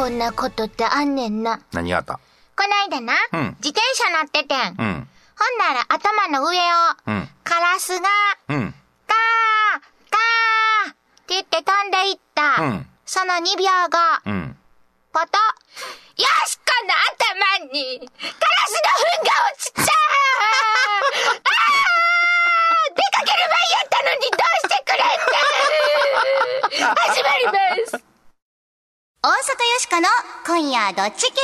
こんなことってあんねんな。何があった？こないだな、うん自転車乗っててん。うん。ほんなら頭の上を、うんカラスが、うん。ガー、ガーって言って飛んでいった。うんその2秒後、うん。ポトよしこの頭に、カラスの糞が落ちた あー出かける前やったのにどうしてくれんだ始まります大阪よしこの今夜どっち系。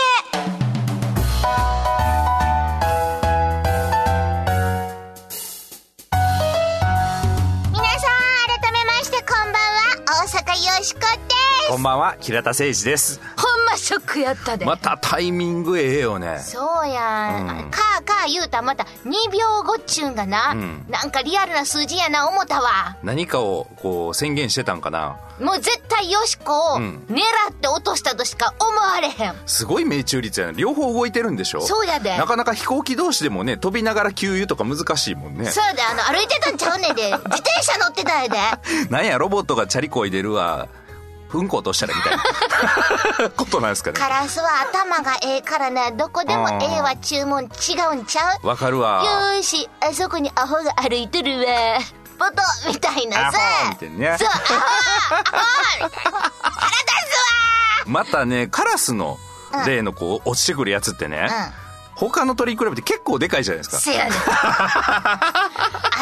皆さん改めましてこんばんは。大阪よしこですこんばんは、平田誠二です。ほんまショックやったで。またタイミングええよね。そうやん。うんかーかー言うたらまた2秒後っちゅうんがな、うんなんかリアルな数字やな思ったわ。何かをこう宣言してたんかな。もう絶対よしこをうん狙って落としたとしか思われへん。すごい命中率やな。両方動いてるんでしょ？そうやでなかなか飛行機同士でもね、飛びながら給油とか難しいもんね。そうやで、あの、歩いてたんちゃうねんで。自転車乗ってたんやで。なんや、ロボットがチャリこいでるわ。うんこ落としたらみたいなことなんですかね。カラスは頭がええからな、どこでもええわ注文違うんちゃう？わかるわ。よーし、あそこにアホが歩いてるわ。ポトみたいなさ。アホみたいなねそう、アホアホ腹立つわまたね、カラスの例のこう落ちてくるやつってね、他の鳥に比べて結構でかいじゃないですか。せやねん。あ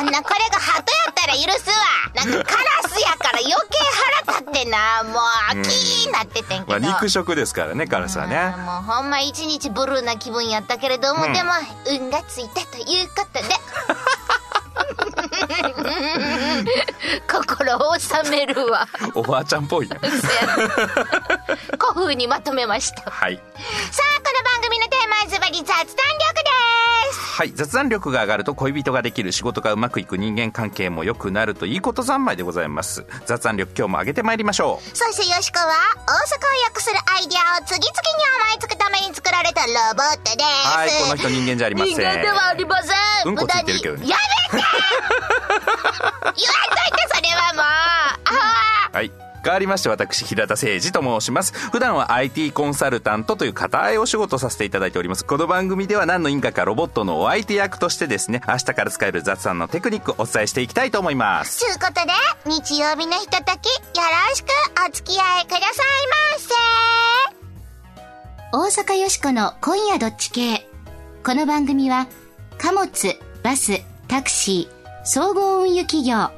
んなこれが鳩やったら許すわ。なんかカラスやから余計腹立ってな。もう、キーなっててんけまあ、ど。肉食ですからね、カラスはうんね。もうほんま一日ブルーな気分やったけれども、うんでも運がついたということで 心を収めるわおばあちゃんっぽいね。古風にまとめましたさはい。あこの番組のテーマはズバリ雑談力ですはい。雑談力が上がると恋人ができる仕事がうまくいく人間関係も良くなるといいこと三昧でございます。雑談力今日も上げてまいりましょう。そしてよしこは大阪を訳するアイデアを次々に思いつくために作られたロボットですはい。この人人間じゃありません。人間ではありませんうんこついてるけどねやめて 言わんといてそれはもうあはい。変わりまして私、平田誠二と申します。普段は IT コンサルタントという固いお仕事をさせていただいております。この番組では何の因果かロボットのお相手役としてですね、明日から使える雑談のテクニックをお伝えしていきたいと思います。ちゅうことで日曜日のひとときよろしくお付き合いくださいませ大阪よしこの今夜どっち系この番組は貨物バスタクシー総合運輸企業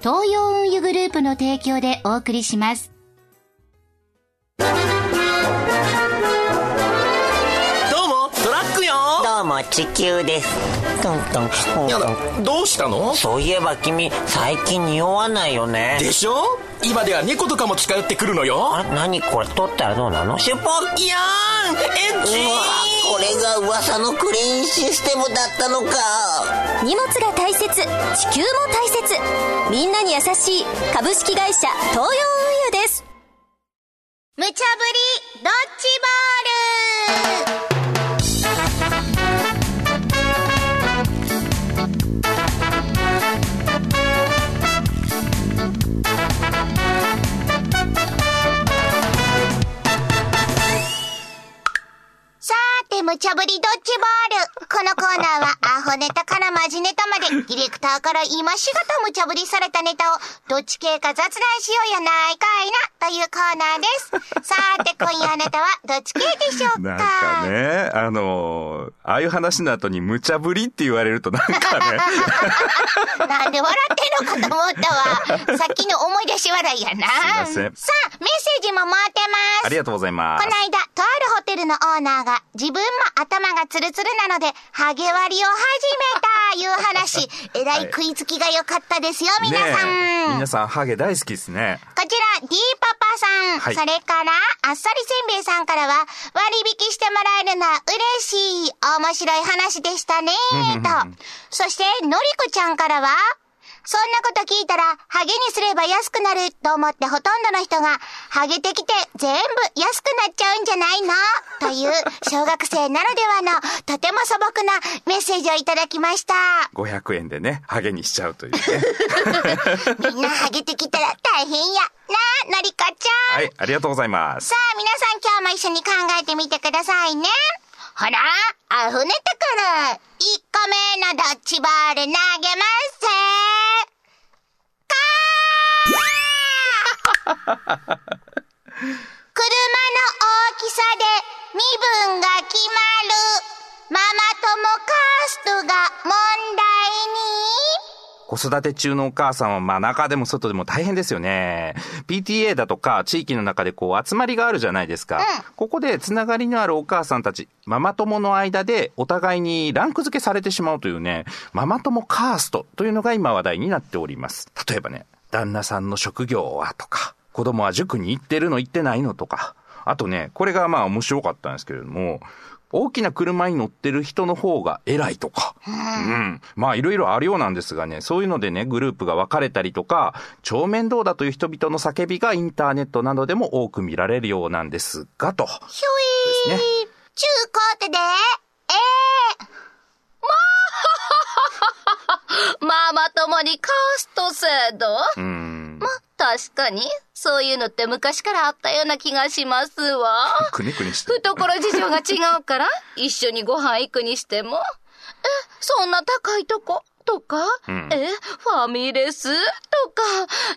東洋運輸グループの提供でお送りします。どうもトラックよ。どうも地球です。トントントンやだトンどうしたの？そういえば君最近匂わないよね。でしょ？今では猫とかも近寄ってくるのよ。あ何これ？取ったらどうなの？シュポッいやーん。エッチうわこれが噂のクリーンシステムだったのか。荷物が大切地球も大切。みんなに優しい株式会社東洋運輸です。無茶ぶりドッジボール。て、無茶ぶりドッジボール。このコーナーは、アホネタからマジネタまで、ディレクターから今しがた無茶ぶりされたネタを、どっち系か雑談しようやないかいな、というコーナーです。さーて、今夜あなたは、どっち系でしょうかなんかね、あのーああいう話の後に無茶ぶりって言われるとなんかね、なんで笑ってんのかと思ったわ。さっきの思い出し笑いやな。すいませんさあ、メッセージも待ってます。ありがとうございますこの。間、とあるホテルのオーナーが、自分も頭がツルツルなので、ハゲ割りを始めた、いう話。えらい食いつきが良かったですよ、皆さん。皆さんハゲ大好きですね。こちら、D パパさん、はいそれから、あっさりせんべいさんからは、割引してもらえるのは嬉しい、面白い話でしたね、と。そして、のりこちゃんからは、そんなこと聞いたら、ハゲにすれば安くなると思ってほとんどの人が、ハゲてきて全部安くなっちゃうんじゃないの？という、小学生ならではの、とても素朴なメッセージをいただきました。500円でね、ハゲにしちゃうというね。みんなハゲてきたら大変や。なあ、のりこちゃん。はい、ありがとうございますさ。あ、皆さん今日も一緒に考えてみてくださいね。ほら、あふねてくる。1個目のドッジボール投げます車の大きさで身分が決まる。ママ友カーストが問題子育て中のお母さんは、まあ中でも外でも大変ですよね。PTA だとか地域の中でこう集まりがあるじゃないですか。ここでつながりのあるお母さんたち、ママ友の間でお互いにランク付けされてしまうというね、ママ友カーストというのが今話題になっております。例えばね、旦那さんの職業はとか、子供は塾に行ってるの行ってないのとか、あとね、これがまあ面白かったんですけれども、大きな車に乗ってる人の方が偉いとか。うん。まあいろいろあるようなんですがね、そういうのでね、グループが分かれたりとか、超面倒だという人々の叫びがインターネットなどでも多く見られるようなんですが、と。ひょいですね中高手で、えママ友にカースト制度？うん。ま、確かに、そういうのって昔からあったような気がしますわ。くねくねして。懐事情が違うから、一緒にご飯行くにしても、え、そんな高いとことか、んえ、ファミレスと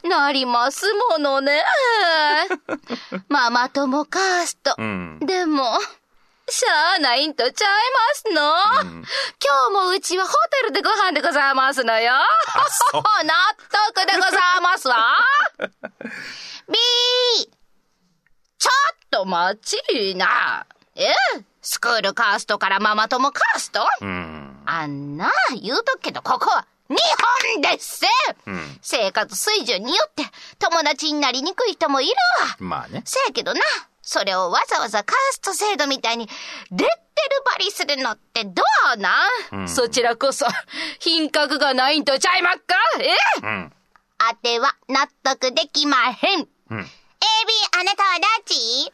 か、なりますものね。ママ友カースト。うん。でも、しゃあないんとちゃいますの、今日もうちはホテルでご飯でございますのよ。納得でございますわ。B! ちょっと待ちな。え？スクールカーストからママ友カースト？うん。あんな、言うとくけど、ここは日本です、ん生活水準によって友達になりにくい人もいるわ。まあね。せやけどな、それをわざわざカースト制度みたいに、レッテル張りするのってどうなん、そちらこそ、品格がないんとちゃいまっか？え？うん。あては納得できまへん。うん。AB、あなたはどっち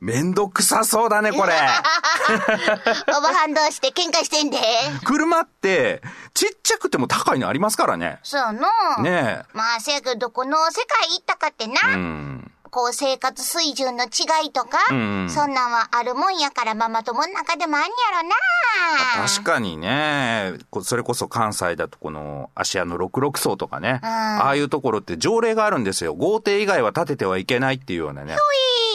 めんどくさそうだね、これ。おばはん同士で喧嘩してんで。車って、ちっちゃくても高いのありますからね。そうの。ねまあ、せやけど、どこの世界行ったかってな。え。うん。こう、生活水準の違いとか、うんそんなんはあるもんやから、ママ友の中でもあんやろな。確かにね、こそれこそ関西だとこの芦屋の66層とかね、ああいうところって条例があるんですよ。豪邸以外は建ててはいけないっていうようなね。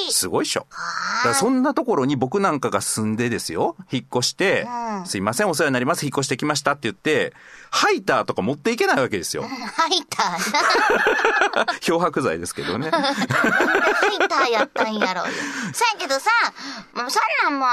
すごいっしょ。だからそんなところに僕なんかが住んでですよ、引っ越して、すいません、お世話になります、引っ越してきましたって言って、ハイターとか持っていけないわけですよ。ハイターな。漂白剤ですけどね。ハイターやったんやろうよ。そやけどさ、もうそんなんもう、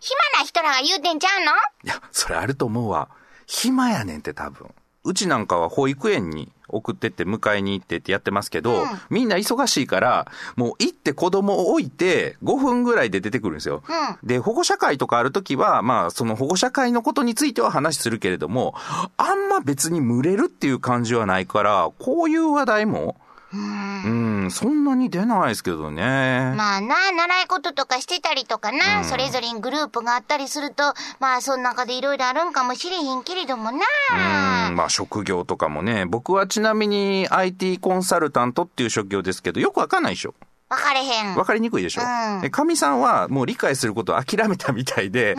暇な人らが言うてんちゃうの？いや、それあると思うわ。暇やねんって多分。うちなんかは保育園に送ってって迎えに行ってってやってますけど、みんな忙しいから、もう行って子供を置いて5分ぐらいで出てくるんですよ。で、保護者会とかあるときは、まあその保護者会のことについては話するけれども、あんま別に群れるっていう感じはないから、こういう話題も、うん、そんなに出ないですけどね。まあな、習い事とかしてたりとかな、それぞれにグループがあったりすると、まあその中でいろいろあるんかもしれへんけれどもな。うん、まあ職業とかもね、僕はちなみに IT コンサルタントっていう職業ですけど、よくわかんないでしょ。わかれへん。わかりにくいでしょ。うんで、かみさんはもう理解することを諦めたみたいで、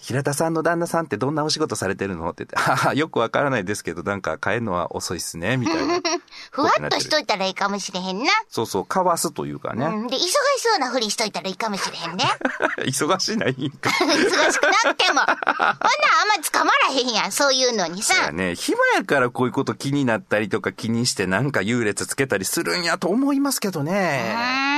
平田さんの旦那さんってどんなお仕事されてるの？って言って、はは、よくわからないですけど、なんか帰るのは遅いっすね、みたいな。ふわっとしといたらいいかもしれへんな。そうそう、かわすというかね。うん。で、忙しそうなふりしといたらいいかもしれへんね。忙しないんか。忙しくなくても。ほんならあんま捕まらへんやん、そういうのにさ。だね、暇やからこういうこと気になったりとか気にしてなんか優劣つけたりするんやと思いますけどね。ん。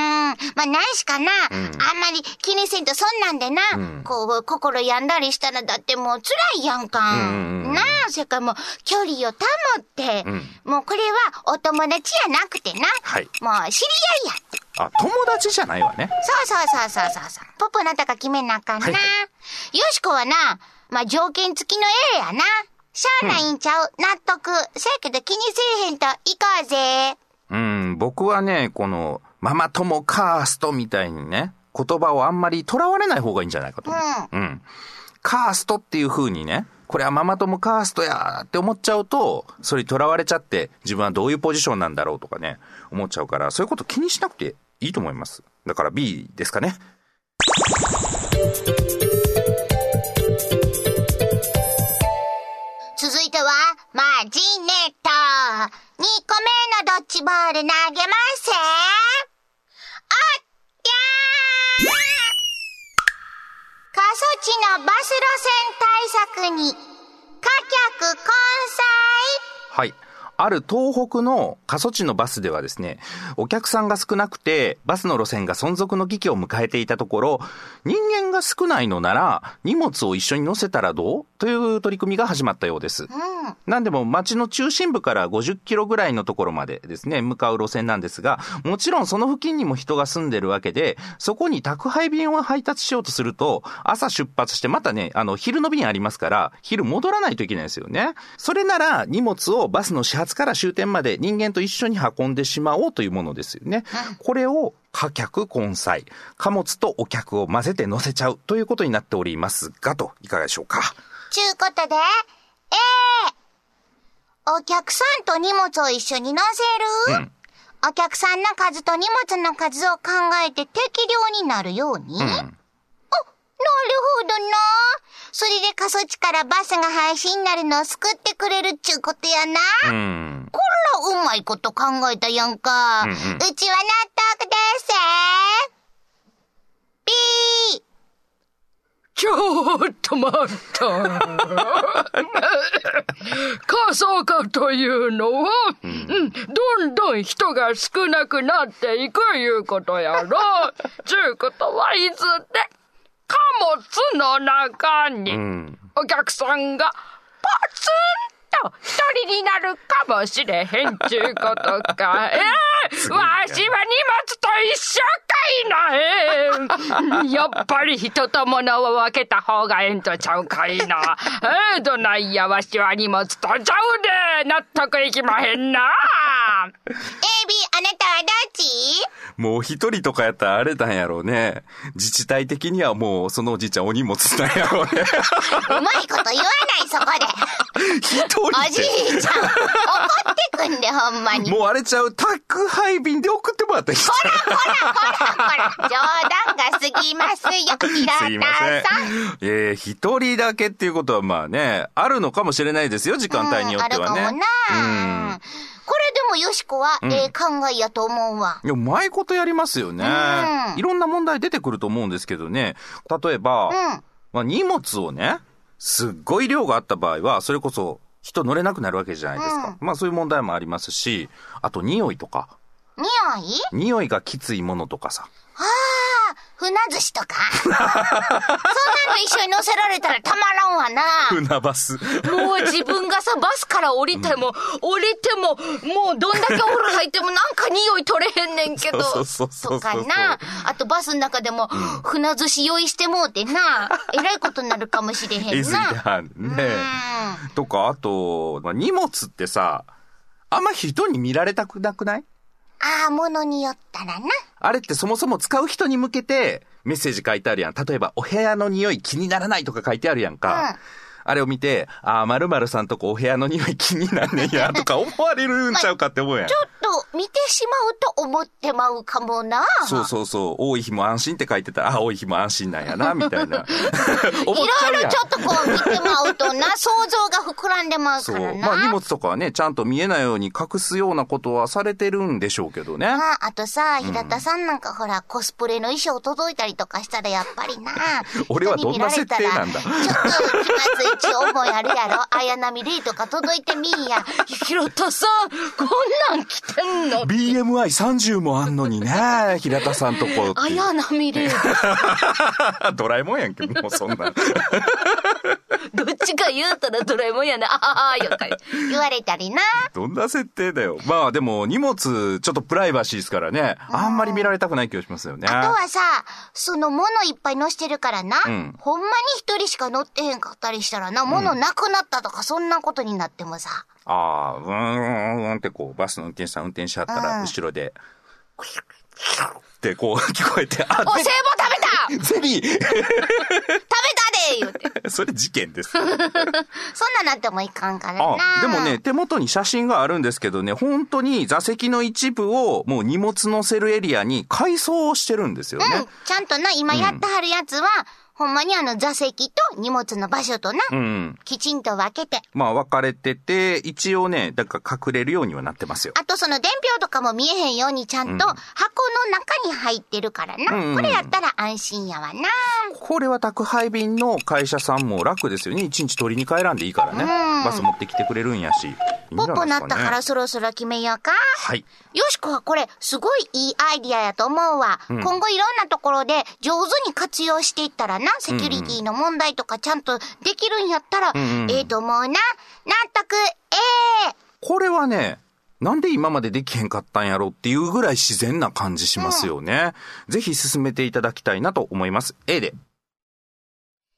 まあ、ないしかな。あんまり気にせんとそんなんでな。こう、心病んだりしたらだってもう辛いやんか。んうんうんなあ、それからもう距離を保って、もうこれはお友達やなくてな。はいもう知り合いや。あ、友達じゃないわね。そうそうそうそうそうそう。ポポなたか決めなあかんな。はいはよしこはな、まあ、条件付きの A やな。しゃあないんちゃう、納得。せやけど気にせえへんと行こうぜ。うん、僕はね、この、ママ友カーストみたいにね、言葉をあんまり囚われない方がいいんじゃないかと。うん。カーストっていう風にね、これはママ友カーストやって思っちゃうと、それに囚われちゃって、自分はどういうポジションなんだろうとかね、思っちゃうから、そういうこと気にしなくていいと思います。だから B ですかね。ある東北の過疎地のバスではですね、お客さんが少なくて、バスの路線が存続の危機を迎えていたところ、人間が少ないのなら、荷物を一緒に乗せたらどう？という取り組みが始まったようです。なんでも街の中心部から50キロぐらいのところまでですね、向かう路線なんですが、もちろんその付近にも人が住んでるわけで、そこに宅配便を配達しようとすると、朝出発してまたね、あの、昼の便ありますから、昼戻らないといけないですよね。それなら、荷物をバスの始発から終点まで人間と一緒に運んでしまおうというものですよね。これを、貨客混載。貨物とお客を混ぜて乗せちゃうということになっておりますが、と、いかがでしょうか？ちゅうことで、ええお客さんと荷物を一緒に乗せる、うんお客さんの数と荷物の数を考えて適量になるように、うん。なるほどな。それで過疎地からバスが廃止になるのを救ってくれるっちゅうことやな。うん。こら、うまいこと考えたやんか。ううんうんちは納得です。ピー。ちょっと待った。過疎化というのは、うん、どんどん人が少なくなっていくいうことやろ。ちゅうことはいずれ、貨物の中に、うん。お客さんが、ポツンと一人になるかもしれへんちゅうことか。えー、わしは荷物と一緒かいな、えー、やっぱり人と物を分けた方がええんとちゃうかいな。えー、どないやわしは荷物とちゃうで、納得いきまへんな。A、B、あなたはどっち？もう一人とかやったらあれなんやろうね。自治体的にはもうそのおじいちゃんお荷物なんやろうね。うまいこと言わない、そこで。一人おじいちゃん、怒ってくんで、ほんまに。もうあれちゃう、宅配便で送ってもらったらいいじゃんほらほらほら、冗談が過ぎますよ、平田さん。。えー、一人だけっていうことはまあね、あるのかもしれないですよ、時間帯によってはね。うんあるかもな。これでもよしこは、ええ考えやと思うわ。いや、うまいことやりますよね。うんいろんな問題出てくると思うんですけどね。例えば、うんまあ、荷物をね、すっごい量があった場合は、それこそ人乗れなくなるわけじゃないですか。まあそういう問題もありますし、あと匂いとか、匂い？匂いがきついものとかさ。ああ、船寿司とか？そんなの一緒に乗せられたらたまらんわな。船バス。もう自分がさ、バスから降りても、降りても、もうどんだけお風呂入ってもなんか匂い取れへんねんけど。そうそうそうとかな。あとバスの中でも、船寿司用意してもうてな。えらいことになるかもしれへんな。だね。とか、あと、まあ、荷物ってさ、あんま人に見られたくなくない？ああ、ものによったらな。あれってそもそも使う人に向けてメッセージ書いてあるやん。例えば、お部屋の匂い気にならないとか書いてあるやんか。あれを見て、ああ、〇〇さんとこお部屋の匂い気になんねんや、とか思われるんちゃうかって思うやん。ちょっと見てしまうと思ってまうかもな。そうそうそう、多い日も安心って書いてたら、ああ、多い日も安心なんやな、みたいな。いちろいうろちょっとこう見てまうとな、想像が膨らんでまうそう。からな。まあ荷物とかはね、ちゃんと見えないように隠すようなことはされてるんでしょうけどね。ああとさ、平田さんなんかほら、コスプレの衣装届いたりとかしたらやっぱりな。俺はどんな設定なんだ？ちょっと気まずいち思いあるやろ。綾波レイとか届いてみいや。平田さん、こんなん来てんの BMI30 もあんのにね、平田さんとこ。綾波レイ。ドラえもんやんけ、もうそんな。ちちか言うたらドラえもんやな、あはは、よか言われたりな。どんな設定だよ。まあでも荷物ちょっとプライバシーですからね。あんまり見られたくない気がしますよね。あとはさ、その物いっぱい乗してるからな、んほんまに一人しか乗ってへんかったりしたらな、物なくなったとかそんなことになってもさ。ああ、うーん、うーんうーんってこう、バスの運転手さん運転しはったら、うん後ろで、ってこう 聞こえて、あ、お、聖母食べた ゼリー食べ たで言うて。それ事件です。そんななってもいかんからな。あ、でもね、手元に写真があるんですけどね、本当に座席の一部をもう荷物乗せるエリアに改装してるんですよね。うん、ちゃんとな、今やってはるやつは、ほんまにあの座席と荷物の場所とな、うん。きちんと分けて。まあ分かれてて、一応ね、だから隠れるようにはなってますよ。あとその伝票とかも見えへんようにちゃんと箱の中に入ってるからな。うんこれやったら安心やわな。これは宅配便の会社さんも楽ですよね。一日取りに帰らんでいいからね。バス持ってきてくれるんやし。いいんじゃポッポなったからそろそろ決めようか。はい。よしこはこれ、すごいいいアイディアやと思うわ。今後いろんなところで上手に活用していったらな、セキュリティの問題とかちゃんとできるんやったら、ええと思うな。納得、ええこれはね、なんで今までできへんかったんやろっていうぐらい自然な感じしますよね。ぜひ進めていただきたいなと思います。A で。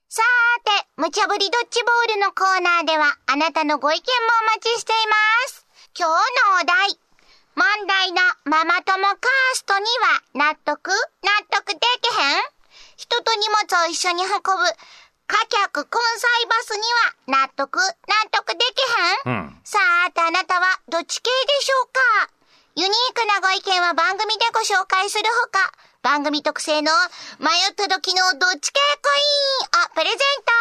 さーて、無茶ぶりドッジボールのコーナーでは、あなたのご意見もお待ちしています。今日のお題。問題のママ友カーストには納得納得できへん？人と荷物を一緒に運ぶ、貨客混載バスには納得納得できへん、うん。さーてあなたはどっち系でしょうか？ユニークなご意見は番組でご紹介するほか、番組特製の迷った時のどっち系コインをプレゼント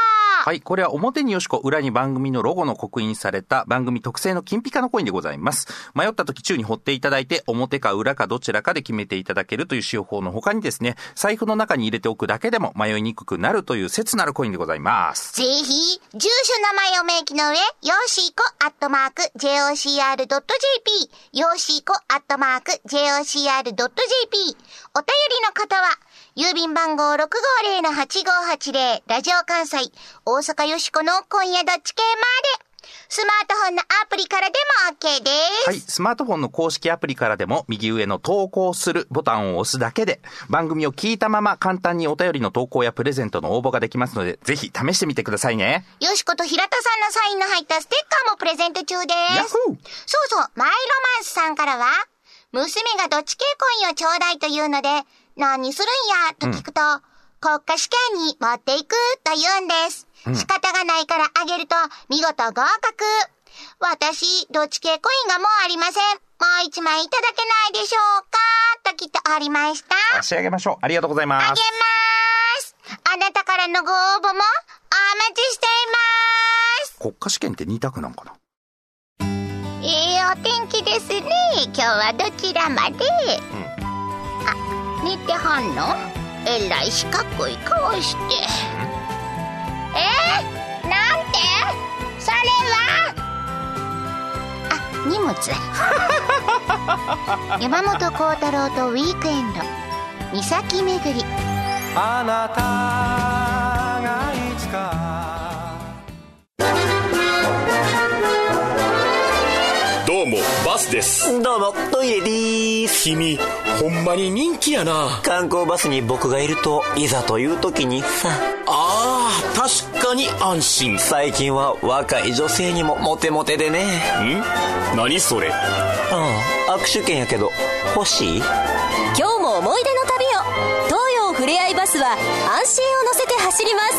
はい。これは表によしこ、裏に番組のロゴの刻印された番組特製の金ピカのコインでございます。迷った時宙に掘っていただいて、表か裏かどちらかで決めていただけるという使用法の他にですね、財布の中に入れておくだけでも迷いにくくなるという切なるコインでございます。ぜひ、住所名前を明記の上、よーしーこアットマーク JOCR.jp、よーしーこアットマーク JOCR.jp、お便りの方は、郵便番号650-8580、ラジオ関西、大阪よしこの今夜どっち系まで、スマートフォンのアプリからでも OK です。はい。スマートフォンの公式アプリからでも、右上の投稿するボタンを押すだけで、番組を聞いたまま簡単にお便りの投稿やプレゼントの応募ができますので、ぜひ試してみてくださいね。よしこと平田さんのサインの入ったステッカーもプレゼント中です。ヤッホーそうそう、マイロマンスさんからは、娘がどっち系コインをちょうだいというので、何するんや？と聞くと、国家試験に持っていくと言うんです。仕方がないからあげると、見事合格。私、どっち系コインがもうありません。もう一枚いただけないでしょうか？ときっとありました。差し上げましょう。ありがとうございますあげま。す。あなたからのご応募もお待ちしています。国家試験って2択なんかな？ええお天気ですね。今日はどちらまで、あ、寝てはんの？えらい四角い顔して。えー、なんて？それは？あ、荷物。山本幸太郎とウィークエンド。岬巡り。あなたバスです。どうも、トイレでーす。君ほんまに人気やな。観光バスに僕がいると、いざという時にさ、あー確かに安心。ん最近は若い女性にもモテモテでね。何それ？ああ、握手券やけど、欲しい？今日も思い出の旅を。東洋ふれあいバスは安心を乗せて走ります。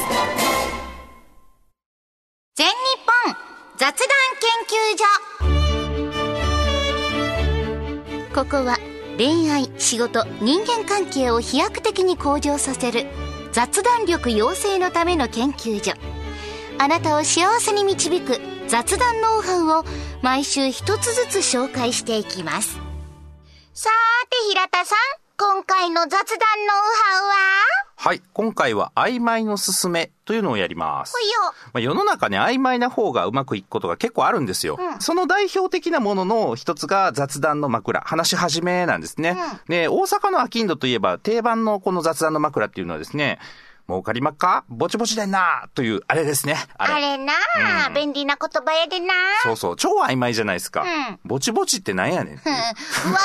全日本雑談研究所ここは恋愛仕事人間関係を飛躍的に向上させる雑談力養成のための研究所。あなたを幸せに導く雑談ノウハウを毎週一つずつ紹介していきます。さーて平田さん今回の雑談ノウハウは？はい。今回は曖昧のすすめというのをやります。ほいよまあ、世の中ね、曖昧な方がうまくいくことが結構あるんですよ。その代表的なものの一つが雑談の枕、話し始めなんですね。で、大阪のアキンドといえば定番のこの雑談の枕っていうのはですね、儲かりまっか？ぼちぼちでんなという、あれですね。あれ。あれなあ、便利な言葉やでなそうそう。超曖昧じゃないですか。うんぼちぼちってなんやねん。ふわ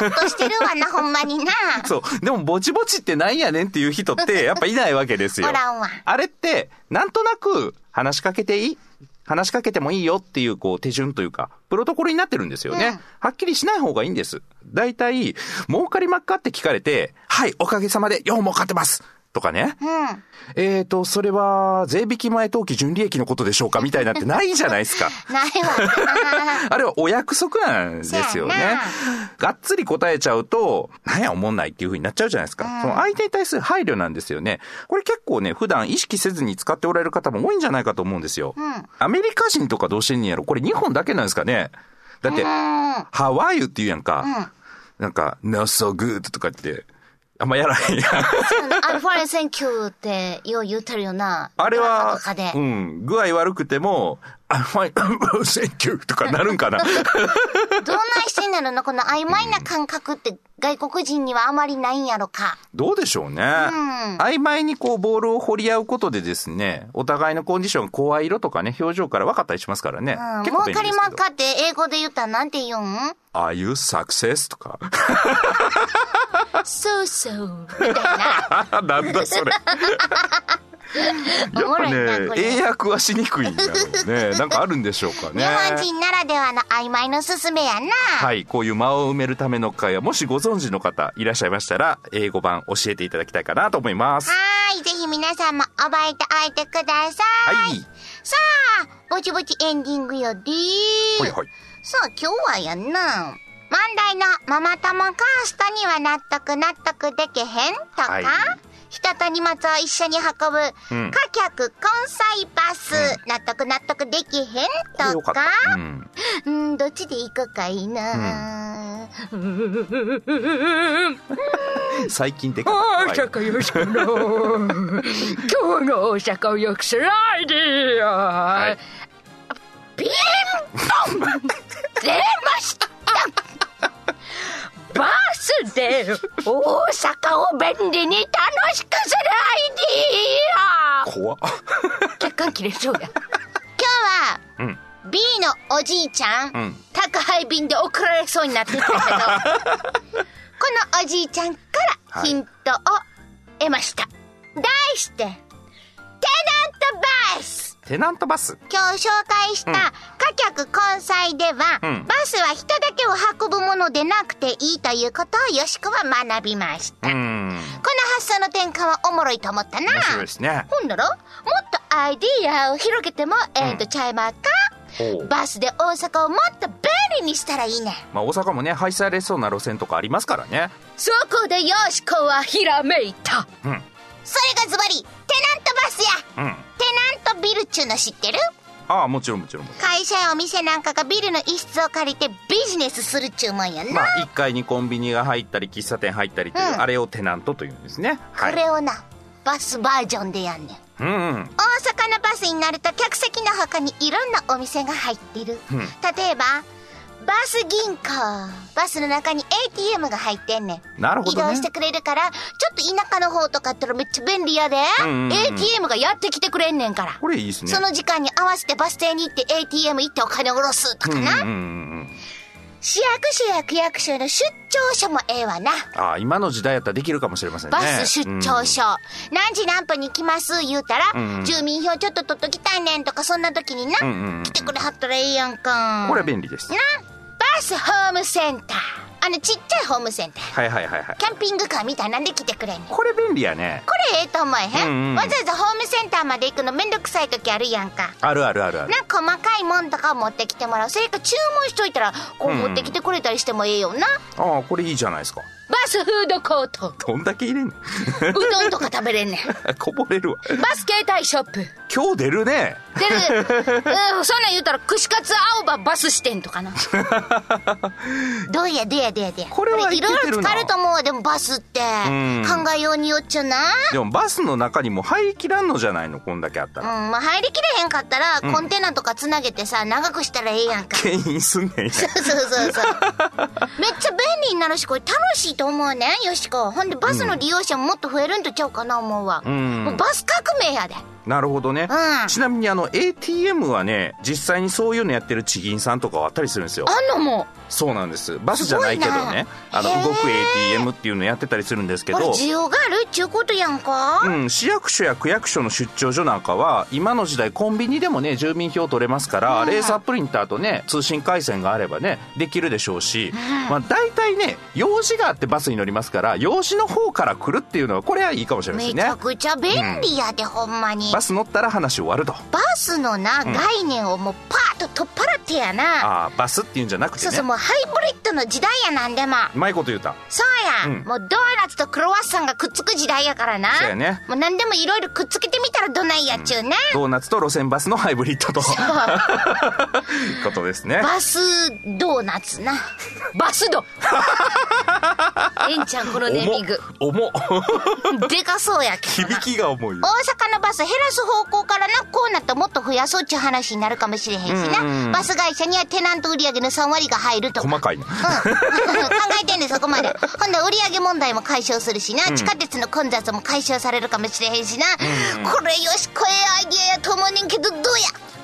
っとしてるわな、ほんまにな。そう。でも、ぼちぼちってなんやねんっていう人って、やっぱいないわけですよ。おらんわあれって、なんとなく、話しかけていい？話しかけてもいいよっていう、こう、手順というか、プロトコルになってるんですよね。うんはっきりしない方がいいんです。大体、儲かりまっかって聞かれて、はい、おかげさまで、よう儲かってますとかね。うん。えーと、それは、税引き前当期純利益のことでしょうかみたいなってないじゃないですか。ないわな。あれはお約束なんですよねな。がっつり答えちゃうと、なんや、おもんないっていう風になっちゃうじゃないですか。その相手に対する配慮なんですよね。これ結構ね、普段意識せずに使っておられる方も多いんじゃないかと思うんですよ。んアメリカ人とかどうしてんねやろこれ日本だけなんですかねだって、うん。How are you って言うやんか。なんか、not so good とかって、あんまやらへんやん。 I'm fine, thank you ってよう言うてるよな。あれは。うん、具合悪くても、あ、ファイ、センキューとかなるんかな？どんなしてんだろうな、この曖昧な感覚って外国人にはあまりないんやろか。どうでしょうね。ん曖昧にこうボールを放り合うことでですね、お互いのコンディション、声色とかね、表情から分かったりしますからね。うん。儲かりまっかって英語で言ったらなんて言うん？Are you success? とか？そうそう。みたいな。なんだそれ。おもろいな、これ。英訳はしにくいんだろうね。なんかあるんでしょうかね。日本人ならではの曖昧のすすめやな。はい、こういう間を埋めるための会話、もしご存知の方いらっしゃいましたら、英語版教えていただきたいかなと思います。はーい。ぜひ皆さんも覚えておいてください。はい。さあ、ぼちぼちエンディングよでー。はいはい。さあ、今日はやんな。問題のママ友カーストには納得納得できへん？とか、はい人と荷物を一緒に運ぶ、うん。貨客混載バス、納得納得できへんとか、た。うん。うん、どっちでいくかいいな、最近でか大阪よしこの 今日の大阪をよくするアイディア、はい。ピンポン！出ました！バスで大阪を便利に楽しくするアイディ怖っ。ア客観切れそうや。今日は、うん。B のおじいちゃん、ん。宅配便で送られそうになってたけど このおじいちゃんからヒントを得ました、題してテナントバステナントバス。今日紹介した貨客混載では、うんバスは人だけを運ぶものでなくていいということをよしこは学びました、うこのん。発想の転換はおもろいと思ったな面白いですね。ほんならもっとアイディアを広げてもええとちゃいまっか、バスで大阪をもっと便利にしたらいいねまあ大阪もね、廃止されそうな路線とかありますからね。そこでよしこはひらめいたうん。それがズバリテナントバスやうん。テナントビルっちゅうの知ってる？ああ、もちろんもちろんもちろ会社やお店なんかがビルの一室を借りてビジネスするっちゅうもんやな、ん。まあ1階にコンビニが入ったり、喫茶店入ったりという、うんあれをテナントというんですね。はい。これをなバスバージョンでやんねんうんうん。大阪のバスになると客席の他にいろんなお店が入ってる、うん例えばバス銀行。バスの中に ATM が入ってんねん。なるほどね。移動してくれるからちょっと田舎の方とかあったらめっちゃ便利やで、うんうんうん。ATM がやってきてくれんねんから。これいいですね。その時間に合わせてバス停に行って ATM 行ってお金を下ろすとかな、うんうんうんうん。市役所や区役所の出張所もええわな。ああ、今の時代やったらできるかもしれませんね。バス出張所、何時何分に来ます？言うたら、うんうん。住民票ちょっと取っときたいねんとかそんな時にな、うんうんうん。来てくれはったらええやんか。これは便利です。なバスホームセンターあのちっちゃいホームセンターはいはいはいはい。キャンピングカーみたいなんで来てくれんねんここれ便利やね。れええと思えへん、うんうんわざわざホームセンターまで行くのめんどくさい時あるやんかあるあるあるある。な細かいもんとかを持ってきてもらうそれか注文しといたらこううん持ってきてくれたりしてもええよな、ああ、これいいじゃないですか。バスフードコートどんだけ入れんねん。うどんとか食べれんねん こぼれるわ。バス携帯ショップ今日出るね。出る、うん、そんなん言うたら串カツ青葉バス支店とかな どうやどうやどうやどうやこれはいいろいろ使えると思うわでもバスってん考えようによっちゃなでもバスの中にも入りきらんのじゃないのこんだけあったうんら。まあ入りきれへんかったら、コンテナとかつなげてさ長くしたらええやんか牽引すんねんや。そうそうそうそうめっちゃ便利になるし、これ楽しいと思うねよしこ。ほんで、バスの利用者ももっと増えるんとちゃうかな思うわ。んもうバス革命やで。なるほどね、うん。ちなみにあの ATM はね実際にそういうのやってる地銀さんとかはあったりするんですよ。あんのもそうなんです。バスじゃないけどね。あの動く ATM っていうのやってたりするんですけど。需要があるっちゅうことやんか？うん、市役所や区役所の出張所なんかは今の時代コンビニでもね住民票取れますから、レーザープリンターとね通信回線があればねできるでしょうし、まあ、大体ね用事があってバスに乗りますから用事の方から来るっていうのはこれはいいかもしれないですね。めちゃくちゃ便利やで、ほんまに。バス乗ったら話終わると。バスのな、概念をもうパーッと取っ払ってやな。ああバスっていうんじゃなくてね。そうそう、もうハイブリッドの時代やなんでも。うまいこと言うたそうや、うんもうドーナツとクロワッサンがくっつく時代やからな。そうやねもう何でもいろいろくっつけてみたらどないやっちゅうね。ドーナツと路線バスのハイブリッドと ことですねバスドーナツな。バスドえんちゃん、このネーミング。重っでかそうやけどな。響きが重いよ大阪のバス減らす方向からな、こうなったらもっと増やそうっちゅう話になるかもしれへんしな。バス会社にはテナント売上の3割が入るとか。細かいなうん、考えてんねんそこまで。ほんで売上問題も解消するしな、地下鉄の混雑も解消されるかもしれへんしな、これよしこえアイディアやと思うねんけどどうや？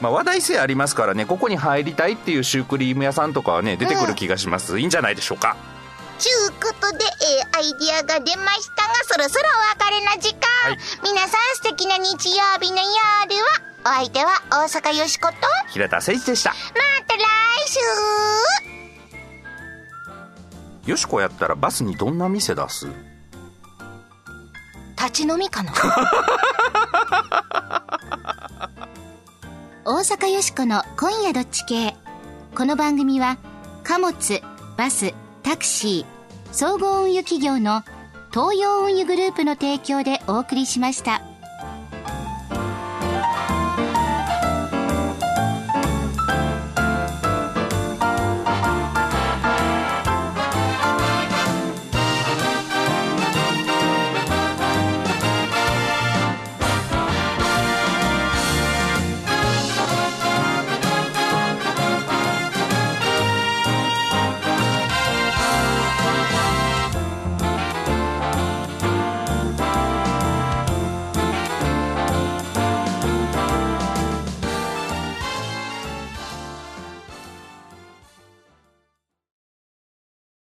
まあ、話題性ありますからねここに入りたいっていうシュークリーム屋さんとかはね出てくる気がします、いいんじゃないでしょうか。ちゅうことで、えーアイディアが出ましたがそろそろお別れの時間、はい。皆さん素敵な日曜日の夜はお相手は大阪よしことま平田誠一でした。た来週よしこやったらバスにどんな店出す？立ち飲みかな？大阪よしこの今夜どっち系。この番組は貨物バスタクシー総合運輸企業の東洋運輸グループの提供でお送りしました。